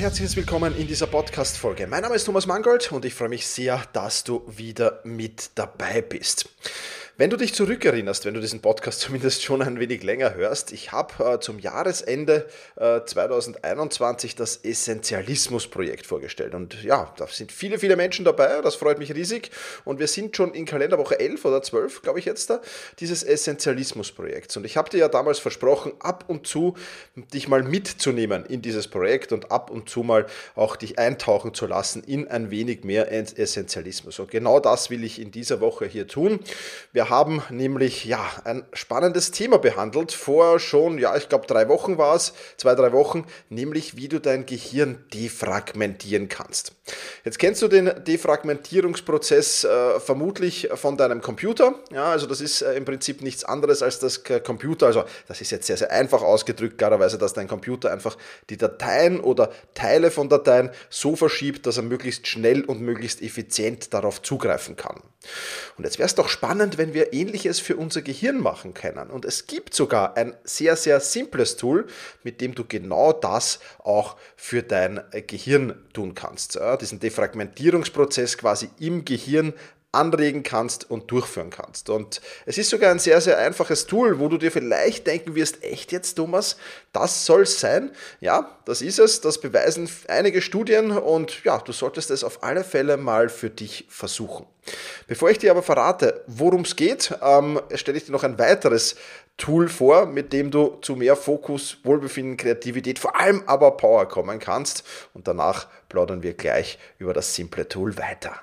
Herzliches Willkommen in dieser Podcast-Folge. Mein Name ist Thomas Mangold und ich freue mich sehr, dass du wieder mit dabei bist. Wenn du dich zurückerinnerst, wenn du diesen Podcast zumindest schon ein wenig länger hörst, ich habe äh, zum Jahresende äh, 2021 das Essentialismus-Projekt vorgestellt. Und ja, da sind viele, viele Menschen dabei, das freut mich riesig. Und wir sind schon in Kalenderwoche 11 oder 12, glaube ich jetzt da, dieses Essentialismus-Projekts. Und ich habe dir ja damals versprochen, ab und zu dich mal mitzunehmen in dieses Projekt und ab und zu mal auch dich eintauchen zu lassen in ein wenig mehr Essentialismus. Und genau das will ich in dieser Woche hier tun. Wir haben nämlich ja ein spannendes Thema behandelt. Vor schon, ja, ich glaube drei Wochen war es, zwei, drei Wochen, nämlich wie du dein Gehirn defragmentieren kannst. Jetzt kennst du den Defragmentierungsprozess äh, vermutlich von deinem Computer. Ja, also das ist äh, im Prinzip nichts anderes als das Computer. Also das ist jetzt sehr, sehr einfach ausgedrückt, klarerweise, dass dein Computer einfach die Dateien oder Teile von Dateien so verschiebt, dass er möglichst schnell und möglichst effizient darauf zugreifen kann. Und jetzt wäre es doch spannend, wenn wir wir ähnliches für unser Gehirn machen können. Und es gibt sogar ein sehr, sehr simples Tool, mit dem du genau das auch für dein Gehirn tun kannst. Diesen Defragmentierungsprozess quasi im Gehirn anregen kannst und durchführen kannst. Und es ist sogar ein sehr, sehr einfaches Tool, wo du dir vielleicht denken wirst, echt jetzt, Thomas, das soll sein? Ja, das ist es, das beweisen einige Studien und ja, du solltest es auf alle Fälle mal für dich versuchen. Bevor ich dir aber verrate, worum es geht, ähm, stelle ich dir noch ein weiteres Tool vor, mit dem du zu mehr Fokus, Wohlbefinden, Kreativität, vor allem aber Power kommen kannst. Und danach plaudern wir gleich über das simple Tool weiter.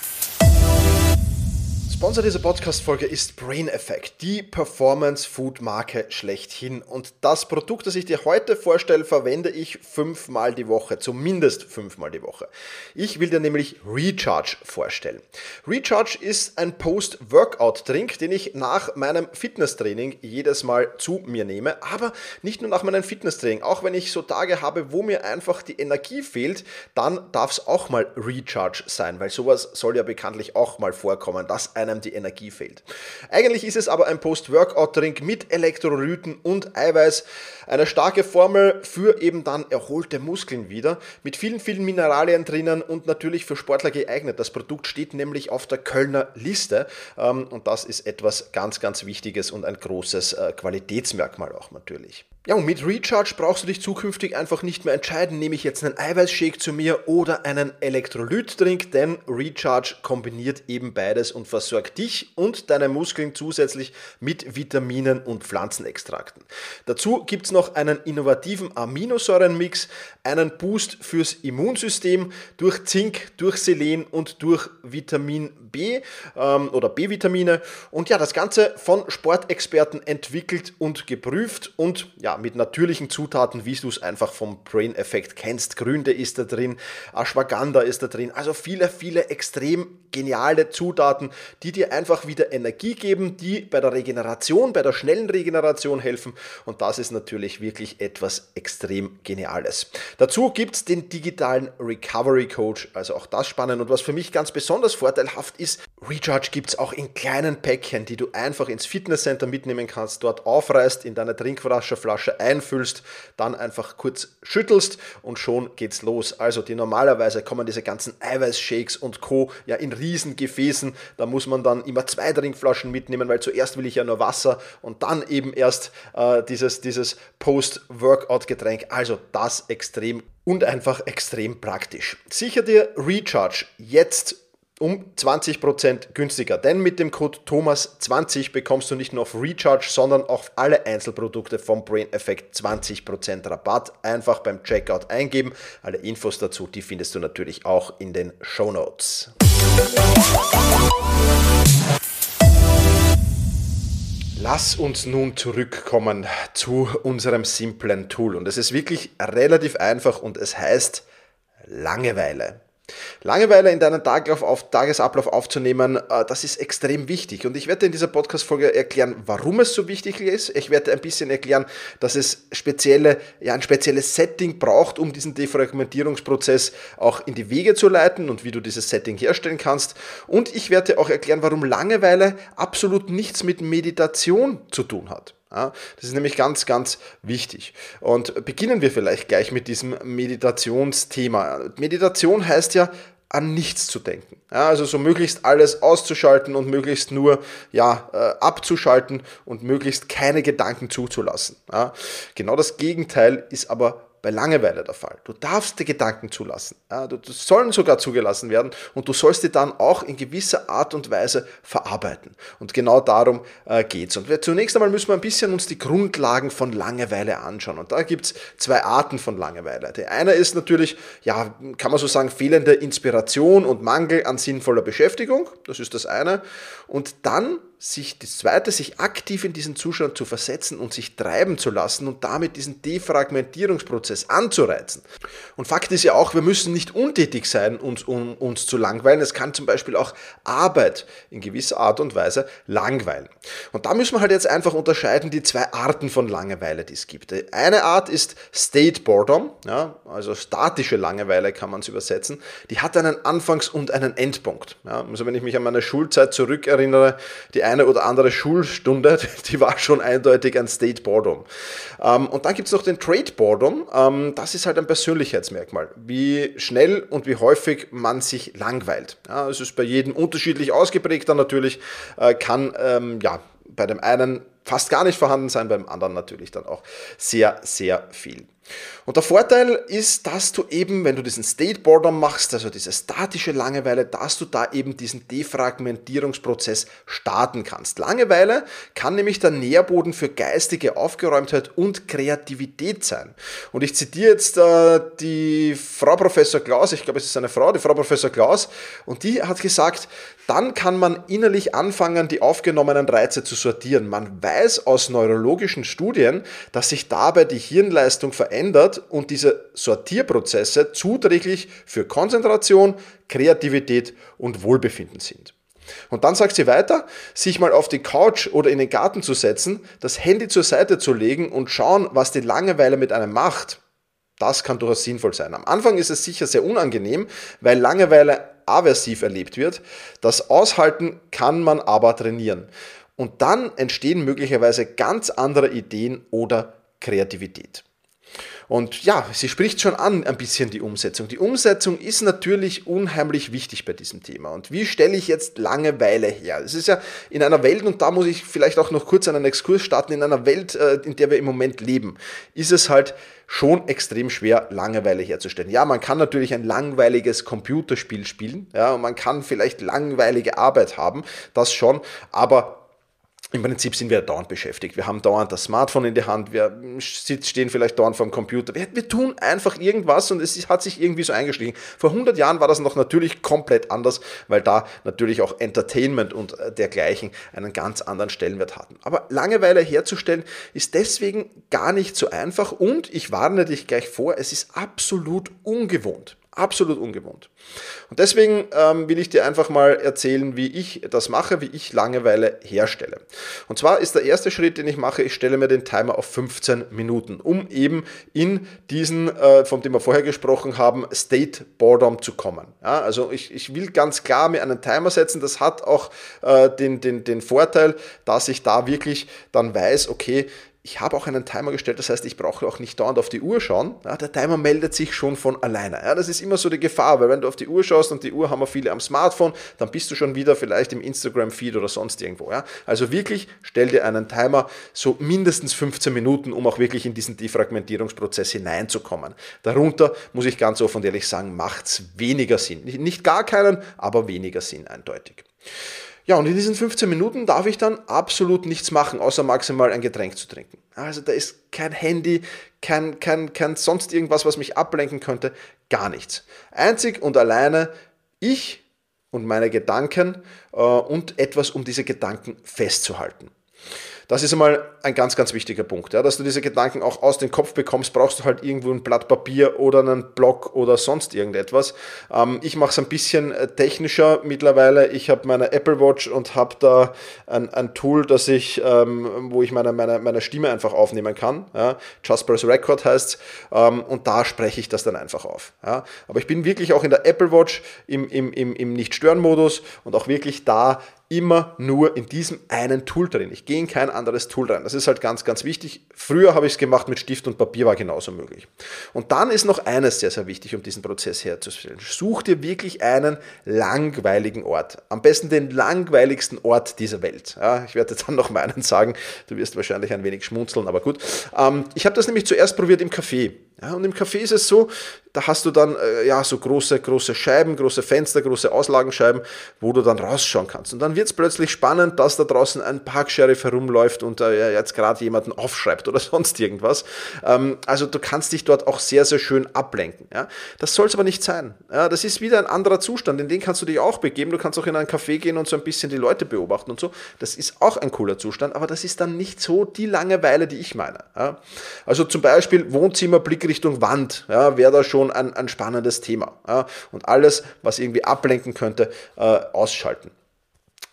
Sponsor dieser Podcast-Folge ist Brain Effect, die Performance-Food-Marke schlechthin. Und das Produkt, das ich dir heute vorstelle, verwende ich fünfmal die Woche, zumindest fünfmal die Woche. Ich will dir nämlich Recharge vorstellen. Recharge ist ein Post-Workout-Drink, den ich nach meinem Fitnesstraining jedes Mal zu mir nehme. Aber nicht nur nach meinem Fitnesstraining. Auch wenn ich so Tage habe, wo mir einfach die Energie fehlt, dann darf es auch mal Recharge sein, weil sowas soll ja bekanntlich auch mal vorkommen, dass eine einem die Energie fehlt. Eigentlich ist es aber ein Post-Workout-Drink mit Elektrolyten und Eiweiß, eine starke Formel für eben dann erholte Muskeln wieder, mit vielen, vielen Mineralien drinnen und natürlich für Sportler geeignet. Das Produkt steht nämlich auf der Kölner Liste ähm, und das ist etwas ganz, ganz Wichtiges und ein großes äh, Qualitätsmerkmal auch natürlich. Ja, und mit Recharge brauchst du dich zukünftig einfach nicht mehr entscheiden, nehme ich jetzt einen Eiweißshake zu mir oder einen Elektrolytdrink, denn Recharge kombiniert eben beides und versorgt dich und deine Muskeln zusätzlich mit Vitaminen und Pflanzenextrakten. Dazu gibt es noch einen innovativen Aminosäurenmix, einen Boost fürs Immunsystem durch Zink, durch Selen und durch Vitamin B ähm, oder B-Vitamine. Und ja, das Ganze von Sportexperten entwickelt und geprüft und ja, ja, mit natürlichen Zutaten, wie du es einfach vom Brain-Effekt kennst. Gründe ist da drin, Ashwagandha ist da drin. Also viele, viele extrem geniale Zutaten, die dir einfach wieder Energie geben, die bei der Regeneration, bei der schnellen Regeneration helfen. Und das ist natürlich wirklich etwas extrem Geniales. Dazu gibt es den digitalen Recovery Coach, also auch das spannend. Und was für mich ganz besonders vorteilhaft ist, Recharge gibt es auch in kleinen Päckchen, die du einfach ins Fitnesscenter mitnehmen kannst, dort aufreißt, in deine Trinkwasserflasche einfüllst, dann einfach kurz schüttelst und schon geht's los. Also die normalerweise kommen diese ganzen Eiweißshakes und Co. ja in riesen Gefäßen. Da muss man dann immer zwei Trinkflaschen mitnehmen, weil zuerst will ich ja nur Wasser und dann eben erst äh, dieses, dieses Post-Workout-Getränk. Also das extrem und einfach extrem praktisch. Sicher dir Recharge jetzt um 20% günstiger. Denn mit dem Code Thomas20 bekommst du nicht nur auf Recharge, sondern auch auf alle Einzelprodukte vom Brain Effect 20% Rabatt. Einfach beim Checkout eingeben. Alle Infos dazu, die findest du natürlich auch in den Show Notes. Lass uns nun zurückkommen zu unserem simplen Tool. Und es ist wirklich relativ einfach und es heißt Langeweile. Langeweile in deinen Tagesablauf, aufzunehmen, äh, das ist extrem wichtig. Und ich werde in dieser Podcast-Folge erklären, warum es so wichtig ist. Ich werde ein bisschen erklären, dass es spezielle, ja, ein spezielles Setting braucht, um diesen Defragmentierungsprozess auch in die Wege zu leiten und wie du dieses Setting herstellen kannst. Und ich werde auch erklären, warum Langeweile absolut nichts mit Meditation zu tun hat. Ja, das ist nämlich ganz, ganz wichtig. Und beginnen wir vielleicht gleich mit diesem Meditationsthema. Meditation heißt ja, an nichts zu denken. Ja, also so möglichst alles auszuschalten und möglichst nur ja, äh, abzuschalten und möglichst keine Gedanken zuzulassen. Ja, genau das Gegenteil ist aber bei Langeweile der Fall. Du darfst die Gedanken zulassen. Du, du sollen sogar zugelassen werden und du sollst die dann auch in gewisser Art und Weise verarbeiten. Und genau darum äh, geht's. Und wir, zunächst einmal müssen wir ein bisschen uns die Grundlagen von Langeweile anschauen. Und da gibt's zwei Arten von Langeweile. Die eine ist natürlich, ja, kann man so sagen, fehlende Inspiration und Mangel an sinnvoller Beschäftigung. Das ist das eine. Und dann sich das zweite, sich aktiv in diesen Zustand zu versetzen und sich treiben zu lassen und damit diesen Defragmentierungsprozess anzureizen. Und Fakt ist ja auch, wir müssen nicht untätig sein, uns, um uns zu langweilen. Es kann zum Beispiel auch Arbeit in gewisser Art und Weise langweilen. Und da müssen wir halt jetzt einfach unterscheiden die zwei Arten von Langeweile, die es gibt. Eine Art ist State Boredom, ja, also statische Langeweile kann man es übersetzen. Die hat einen Anfangs- und einen Endpunkt. Ja, also wenn ich mich an meine Schulzeit zurückerinnere, die eine oder andere Schulstunde, die war schon eindeutig ein State Boredom. Ähm, und dann gibt es noch den Trade Boredom. Ähm, das ist halt ein Persönlichkeitsmerkmal, wie schnell und wie häufig man sich langweilt. Ja, es ist bei jedem unterschiedlich ausgeprägt, dann natürlich äh, kann ähm, ja, bei dem einen fast gar nicht vorhanden sein, beim anderen natürlich dann auch sehr, sehr viel. Und der Vorteil ist, dass du eben, wenn du diesen State Boredom machst, also diese statische Langeweile, dass du da eben diesen Defragmentierungsprozess starten kannst. Langeweile kann nämlich der Nährboden für geistige Aufgeräumtheit und Kreativität sein. Und ich zitiere jetzt äh, die Frau Professor Klaus, ich glaube, es ist eine Frau, die Frau Professor Klaus, und die hat gesagt, dann kann man innerlich anfangen, die aufgenommenen Reize zu sortieren. Man weiß aus neurologischen Studien, dass sich dabei die Hirnleistung verändert und diese Sortierprozesse zuträglich für Konzentration, Kreativität und Wohlbefinden sind. Und dann sagt sie weiter, sich mal auf die Couch oder in den Garten zu setzen, das Handy zur Seite zu legen und schauen, was die Langeweile mit einem macht. Das kann durchaus sinnvoll sein. Am Anfang ist es sicher sehr unangenehm, weil Langeweile aversiv erlebt wird. Das Aushalten kann man aber trainieren. Und dann entstehen möglicherweise ganz andere Ideen oder Kreativität. Und ja, sie spricht schon an ein bisschen die Umsetzung. Die Umsetzung ist natürlich unheimlich wichtig bei diesem Thema. Und wie stelle ich jetzt Langeweile her? Es ist ja in einer Welt, und da muss ich vielleicht auch noch kurz einen Exkurs starten, in einer Welt, äh, in der wir im Moment leben, ist es halt schon extrem schwer, Langeweile herzustellen. Ja, man kann natürlich ein langweiliges Computerspiel spielen, ja, und man kann vielleicht langweilige Arbeit haben, das schon, aber im Prinzip sind wir dauernd beschäftigt. Wir haben dauernd das Smartphone in der Hand, wir stehen vielleicht dauernd vor dem Computer. Wir, wir, tun einfach irgendwas und es hat sich irgendwie so eingeschlichen. Vor 100 Jahren war das noch natürlich komplett anders, weil da natürlich auch Entertainment und äh, dergleichen einen ganz anderen Stellenwert hatten. Aber Langeweile herzustellen ist deswegen gar nicht so einfach und ich warne dich gleich vor, es ist absolut ungewohnt. Absolut ungewohnt. Und deswegen ähm, will ich dir einfach mal erzählen, wie ich das mache, wie ich Langeweile herstelle. Und zwar ist der erste Schritt, den ich mache, ich stelle mir den Timer auf 15 Minuten, um eben in diesen, äh, von dem wir vorher gesprochen haben, State Boredom zu kommen. Ja, also ich, ich will ganz klar mir einen Timer setzen. Das hat auch äh, den, den, den Vorteil, dass ich da wirklich dann weiß, okay, ich habe auch einen Timer gestellt, das heißt, ich brauche auch nicht dauernd auf die Uhr schauen. Ja, der Timer meldet sich schon von alleine. Ja, das ist immer so die Gefahr, weil wenn du auf die Uhr schaust und die Uhr haben wir viele am Smartphone, dann bist du schon wieder vielleicht im Instagram-Feed oder sonst irgendwo. Ja. Also wirklich, stell dir einen Timer so mindestens 15 Minuten, um auch wirklich in diesen Defragmentierungsprozess hineinzukommen. Darunter, muss ich ganz offen und ehrlich sagen, macht es weniger Sinn. Nicht gar keinen, aber weniger Sinn eindeutig. Ja, und in diesen 15 Minuten darf ich dann absolut nichts machen, außer maximal ein Getränk zu trinken. Also da ist kein Handy, kein, kein, kein sonst irgendwas, was mich ablenken könnte, gar nichts. Einzig und alleine ich und meine Gedanken äh, und etwas, um diese Gedanken festzuhalten. Das ist einmal ein ganz, ganz wichtiger Punkt. Ja, dass du diese Gedanken auch aus dem Kopf bekommst, brauchst du halt irgendwo ein Blatt Papier oder einen Block oder sonst irgendetwas. Ähm, ich mache es ein bisschen äh, technischer mittlerweile. Ich habe meine Apple Watch und habe da ein, ein Tool, das ich, ähm, wo ich meine, meine, meine Stimme einfach aufnehmen kann. Ja, Jasper's Record heißt ähm, und da spreche ich das dann einfach auf. Ja. Aber ich bin wirklich auch in der Apple Watch im, im, im, im Nicht-Stören-Modus und auch wirklich da immer nur in diesem einen Tool drin. Ich gehe in kein anderes Tool rein. Das ist halt ganz, ganz wichtig. Früher habe ich es gemacht mit Stift und Papier, war genauso möglich. Und dann ist noch eines sehr, sehr wichtig, um diesen Prozess herzustellen. Such dir wirklich einen langweiligen Ort. Am besten den langweiligsten Ort dieser Welt. Ja, ich werde dann noch meinen sagen. Du wirst wahrscheinlich ein wenig schmunzeln, aber gut. Ähm, ich habe das nämlich zuerst probiert im Café. Ja, und im Café ist es so, da hast du dann äh, ja so große, große Scheiben, große Fenster, große Auslagenscheiben, wo du dann rausschauen kannst. Und dann wird es plötzlich spannend, dass da draußen ein Parksheriff herumläuft und äh, jetzt gerade jemanden aufschreibt oder sonst irgendwas. Ähm, also du kannst dich dort auch sehr, sehr schön ablenken. Ja? Das soll es aber nicht sein. Ja, das ist wieder ein anderer Zustand, in den kannst du dich auch begeben. Du kannst auch in ein Café gehen und so ein bisschen die Leute beobachten und so. Das ist auch ein cooler Zustand, aber das ist dann nicht so die Langeweile, die ich meine. Ja? Also zum Beispiel Wohnzimmer, Blick Richtung Wand, ja, wäre da schon ein, ein spannendes Thema. Ja, und alles, was irgendwie ablenken könnte, äh, ausschalten.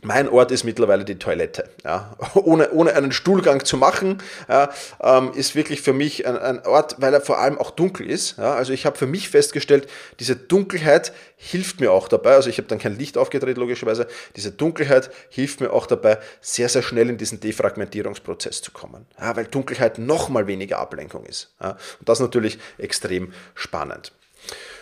Mein Ort ist mittlerweile die Toilette. Ja. Ohne, ohne einen Stuhlgang zu machen, ja, ähm, ist wirklich für mich ein, ein, Ort, weil er vor allem auch dunkel ist. Ja. Also ich habe für mich festgestellt, diese Dunkelheit hilft mir auch dabei. Also ich habe dann kein Licht aufgedreht, logischerweise. Diese Dunkelheit hilft mir auch dabei, sehr, sehr schnell in diesen Defragmentierungsprozess zu kommen. Ja, weil Dunkelheit nochmal weniger Ablenkung ist. Ja. Und das ist natürlich extrem spannend.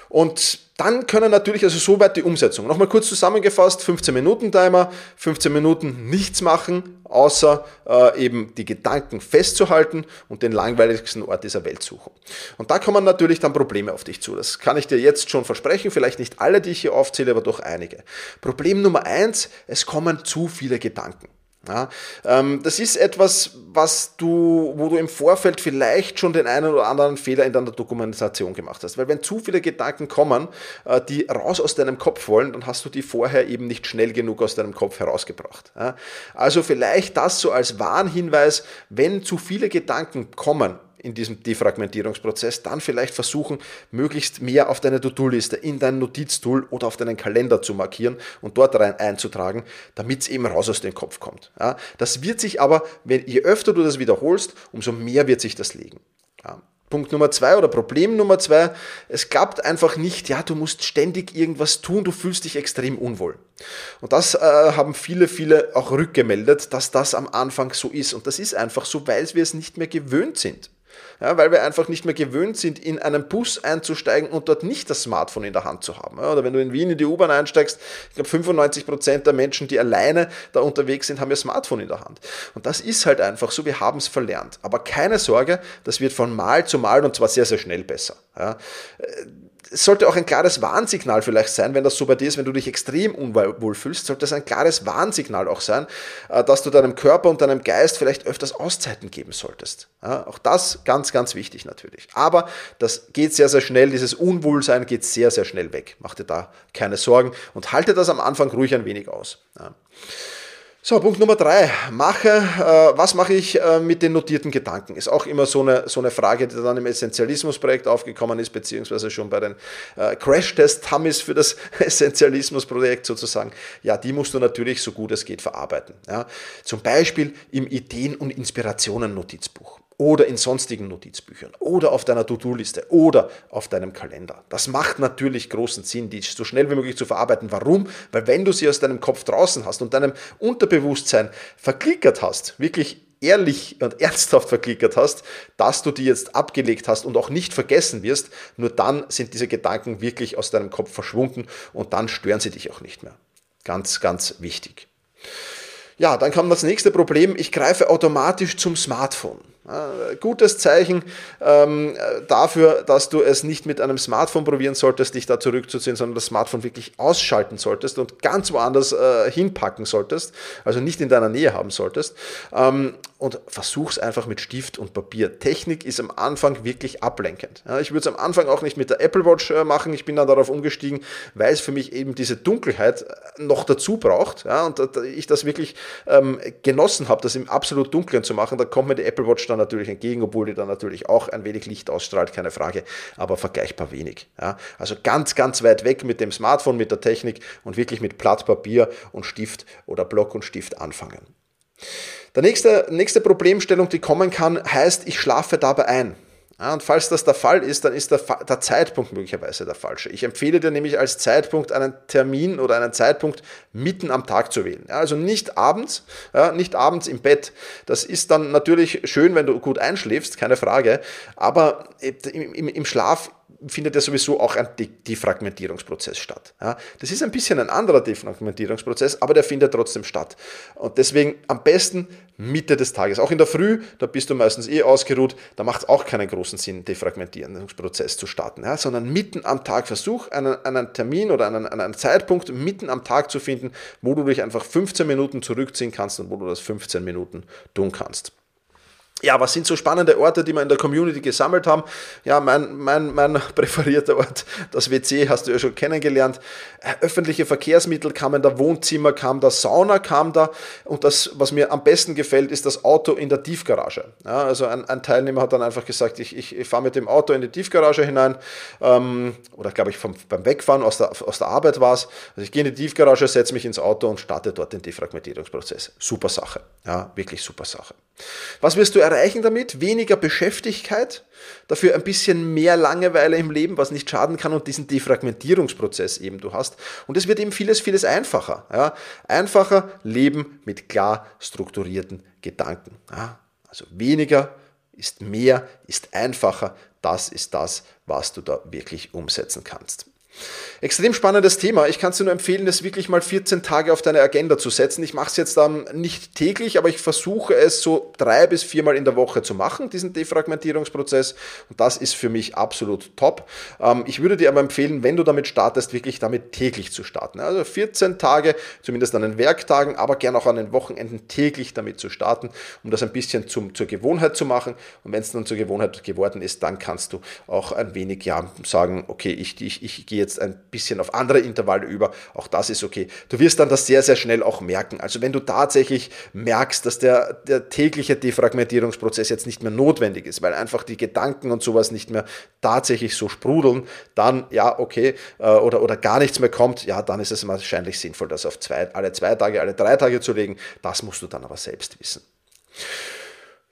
Und dann können natürlich, also soweit die Umsetzung. Nochmal kurz zusammengefasst, 15 Minuten Timer, 15 Minuten nichts machen, außer äh, eben die Gedanken festzuhalten und den langweiligsten Ort dieser Welt suchen. Und da kommen natürlich dann Probleme auf dich zu. Das kann ich dir jetzt schon versprechen, vielleicht nicht alle, die ich hier aufzähle, aber doch einige. Problem Nummer eins, es kommen zu viele Gedanken. Ja, ähm, das ist etwas, was du, wo du im Vorfeld vielleicht schon den einen oder anderen Fehler in deiner Dokumentation gemacht hast. Weil wenn zu viele Gedanken kommen, äh, die raus aus deinem Kopf wollen, dann hast du die vorher eben nicht schnell genug aus deinem Kopf herausgebracht. Ja, also vielleicht das so als Warnhinweis, wenn zu viele Gedanken kommen, in diesem Defragmentierungsprozess, dann vielleicht versuchen, möglichst mehr auf deine To-Do-Liste, in dein Notiztool oder auf deinen Kalender zu markieren und dort rein einzutragen, damit es eben raus aus dem Kopf kommt. Ja, das wird sich aber, wenn, je öfter du das wiederholst, umso mehr wird sich das legen. Ja. Punkt Nummer zwei oder Problem Nummer zwei, es klappt einfach nicht, ja, du musst ständig irgendwas tun, du fühlst dich extrem unwohl. Und das äh, haben viele, viele auch rückgemeldet, dass das am Anfang so ist. Und das ist einfach so, weil wir es nicht mehr gewöhnt sind ja, weil wir einfach nicht mehr gewöhnt sind, in einen Bus einzusteigen und dort nicht das Smartphone in der Hand zu haben. Ja, oder wenn du in Wien in die U-Bahn einsteigst, ich glaube 95 Prozent der Menschen, die alleine da unterwegs sind, haben ihr Smartphone in der Hand. Und das ist halt einfach so, wir haben es verlernt. Aber keine Sorge, das wird von Mal zu Mal und zwar sehr, sehr schnell besser. Ja, es sollte auch ein klares Warnsignal vielleicht sein, wenn das so bei dir ist, wenn du dich extrem unwohl fühlst, sollte es ein klares Warnsignal auch sein, äh, dass du deinem Körper und deinem Geist vielleicht öfters Auszeiten geben solltest. Ja, auch das ganz, ganz wichtig natürlich. Aber das geht sehr, sehr schnell, dieses Unwohlsein geht sehr, sehr schnell weg. Mach dir da keine Sorgen und halte das am Anfang ruhig ein wenig aus. Ja. So, Punkt Nummer drei. Mache, äh, was mache ich äh, mit den notierten Gedanken? Ist auch immer so eine, so eine Frage, die dann im Essentialismus-Projekt aufgekommen ist, beziehungsweise schon bei den äh, Crash-Test-Dummies für das Essentialismus-Projekt sozusagen. Ja, die musst du natürlich so gut es geht verarbeiten. Ja. Zum Beispiel im Ideen- und Inspirationen-Notizbuch oder in sonstigen Notizbüchern oder auf deiner To-Do-Liste oder auf deinem Kalender. Das macht natürlich großen Sinn, die so schnell wie möglich zu verarbeiten. Warum? Weil wenn du sie aus deinem Kopf draußen hast und deinem Unterbewusstsein verklickert hast, wirklich ehrlich und ernsthaft verklickert hast, dass du die jetzt abgelegt hast und auch nicht vergessen wirst, nur dann sind diese Gedanken wirklich aus deinem Kopf verschwunden und dann stören sie dich auch nicht mehr. Ganz, ganz wichtig. Ja, dann kam das nächste Problem, ich greife automatisch zum Smartphone. Gutes Zeichen ähm, dafür, dass du es nicht mit einem Smartphone probieren solltest, dich da zurückzuziehen, sondern das Smartphone wirklich ausschalten solltest und ganz woanders äh, hinpacken solltest, also nicht in deiner Nähe haben solltest. Ähm, und versuch's einfach mit Stift und Papier. Technik ist am Anfang wirklich ablenkend. Ja, ich würde es am Anfang auch nicht mit der Apple Watch äh, machen. Ich bin dann darauf umgestiegen, weil es für mich eben diese Dunkelheit äh, noch dazu braucht. Ja, und äh, ich das wirklich ähm, genossen habe, das im absolut Dunklen zu machen. Da kommt mir die Apple Watch dann natürlich entgegen, obwohl die dann natürlich auch ein wenig Licht ausstrahlt, keine Frage, aber vergleichbar wenig. Ja, also ganz, ganz weit weg mit dem Smartphone, mit der Technik und wirklich mit Blatt Papier und Stift oder Block und Stift anfangen. Der nächste, nächste Problemstellung, die kommen kann, heißt, ich schlafe dabei ein. Ja, und falls das der Fall ist, dann ist der, der, Zeitpunkt möglicherweise der falsche. Ich empfehle dir nämlich als Zeitpunkt einen Termin oder einen Zeitpunkt mitten am Tag zu wählen. Ja, also nicht abends, ja, nicht abends im Bett. Das ist dann natürlich schön, wenn du gut einschläfst, keine Frage. Aber im, im, im Schlaf findet ja sowieso auch ein Defragmentierungsprozess statt. Ja, das ist ein bisschen ein anderer Defragmentierungsprozess, aber der findet trotzdem statt. Und deswegen am besten Mitte des Tages. Auch in der Früh, da bist du meistens eh ausgeruht, da macht es auch keinen großen Sinn, Defragmentierungsprozess zu starten, ja, sondern mitten am Tag versuch einen, einen Termin oder einen, einen Zeitpunkt mitten am Tag zu finden, wo du dich einfach 15 Minuten zurückziehen kannst und wo du das 15 Minuten tun kannst. Ja, was sind so spannende Orte, die wir in der Community gesammelt haben? Ja, mein, mein, mein präferierter Ort, das WC, hast du ja schon kennengelernt. Äh, öffentliche Verkehrsmittel kamen da, Wohnzimmer kam da, Sauna kam da. Und das, was mir am besten gefällt, ist das Auto in der Tiefgarage. Ja, also ein, ein, Teilnehmer hat dann einfach gesagt, ich, ich, ich fahre mit dem Auto in die Tiefgarage hinein. Ähm, oder glaube ich, vom, beim Wegfahren aus der, aus der Arbeit war es. Also ich gehe in die Tiefgarage, setze mich ins Auto und starte dort den Defragmentierungsprozess. Super Sache. Ja, wirklich super Sache. Was wirst du erreichen damit? Weniger Beschäftigkeit, dafür ein bisschen mehr Langeweile im Leben, was nicht schaden kann und diesen Defragmentierungsprozess eben du hast. Und es wird eben vieles, vieles einfacher. Ja? Einfacher Leben mit klar strukturierten Gedanken. Ja? Also weniger ist mehr, ist einfacher. Das ist das, was du da wirklich umsetzen kannst. Extrem spannendes Thema. Ich kann es dir nur empfehlen, das wirklich mal 14 Tage auf deine Agenda zu setzen. Ich mache es jetzt dann nicht täglich, aber ich versuche es so drei bis viermal in der Woche zu machen, diesen Defragmentierungsprozess. Und das ist für mich absolut top. Ähm, ich würde dir aber empfehlen, wenn du damit startest, wirklich damit täglich zu starten. Also 14 Tage, zumindest an den Werktagen, aber gern auch an den Wochenenden täglich damit zu starten, um das ein bisschen zum, zur Gewohnheit zu machen. Und wenn es dann zur Gewohnheit geworden ist, dann kannst du auch ein wenig ja, sagen, okay, ich, ich, ich gehe jetzt ein bisschen auf andere Intervalle über. Auch das ist okay. Du wirst dann das sehr, sehr schnell auch merken. Also wenn du tatsächlich merkst, dass der, der tägliche Defragmentierungsprozess jetzt nicht mehr notwendig ist, weil einfach die Gedanken und sowas nicht mehr tatsächlich so sprudeln, dann ja, okay, äh, oder, oder gar nichts mehr kommt, ja, dann ist es wahrscheinlich sinnvoll, das auf zwei, alle zwei Tage, alle drei Tage zu legen. Das musst du dann aber selbst wissen.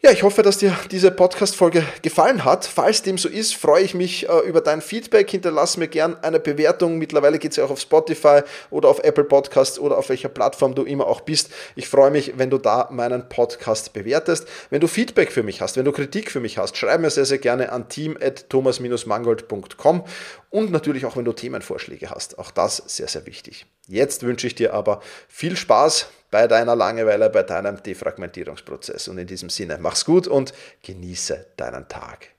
Ja, ich hoffe, dass dir diese Podcast-Folge gefallen hat. Falls dem so ist, freue ich mich äh, über dein Feedback. Hinterlass mir gern eine Bewertung. Mittlerweile geht es ja auch auf Spotify oder auf Apple Podcasts oder auf welcher Plattform du immer auch bist. Ich freue mich, wenn du da meinen Podcast bewertest. Wenn du Feedback für mich hast, wenn du Kritik für mich hast, schreib mir sehr, sehr gerne an team.thomas-mangold.com und natürlich auch, wenn du Themenvorschläge hast. Auch das sehr, sehr wichtig. Jetzt wünsche ich dir aber viel Spaß bei deiner Langeweile, bei deinem Defragmentierungsprozess. Und in diesem Sinne, mach's gut und genieße deinen Tag.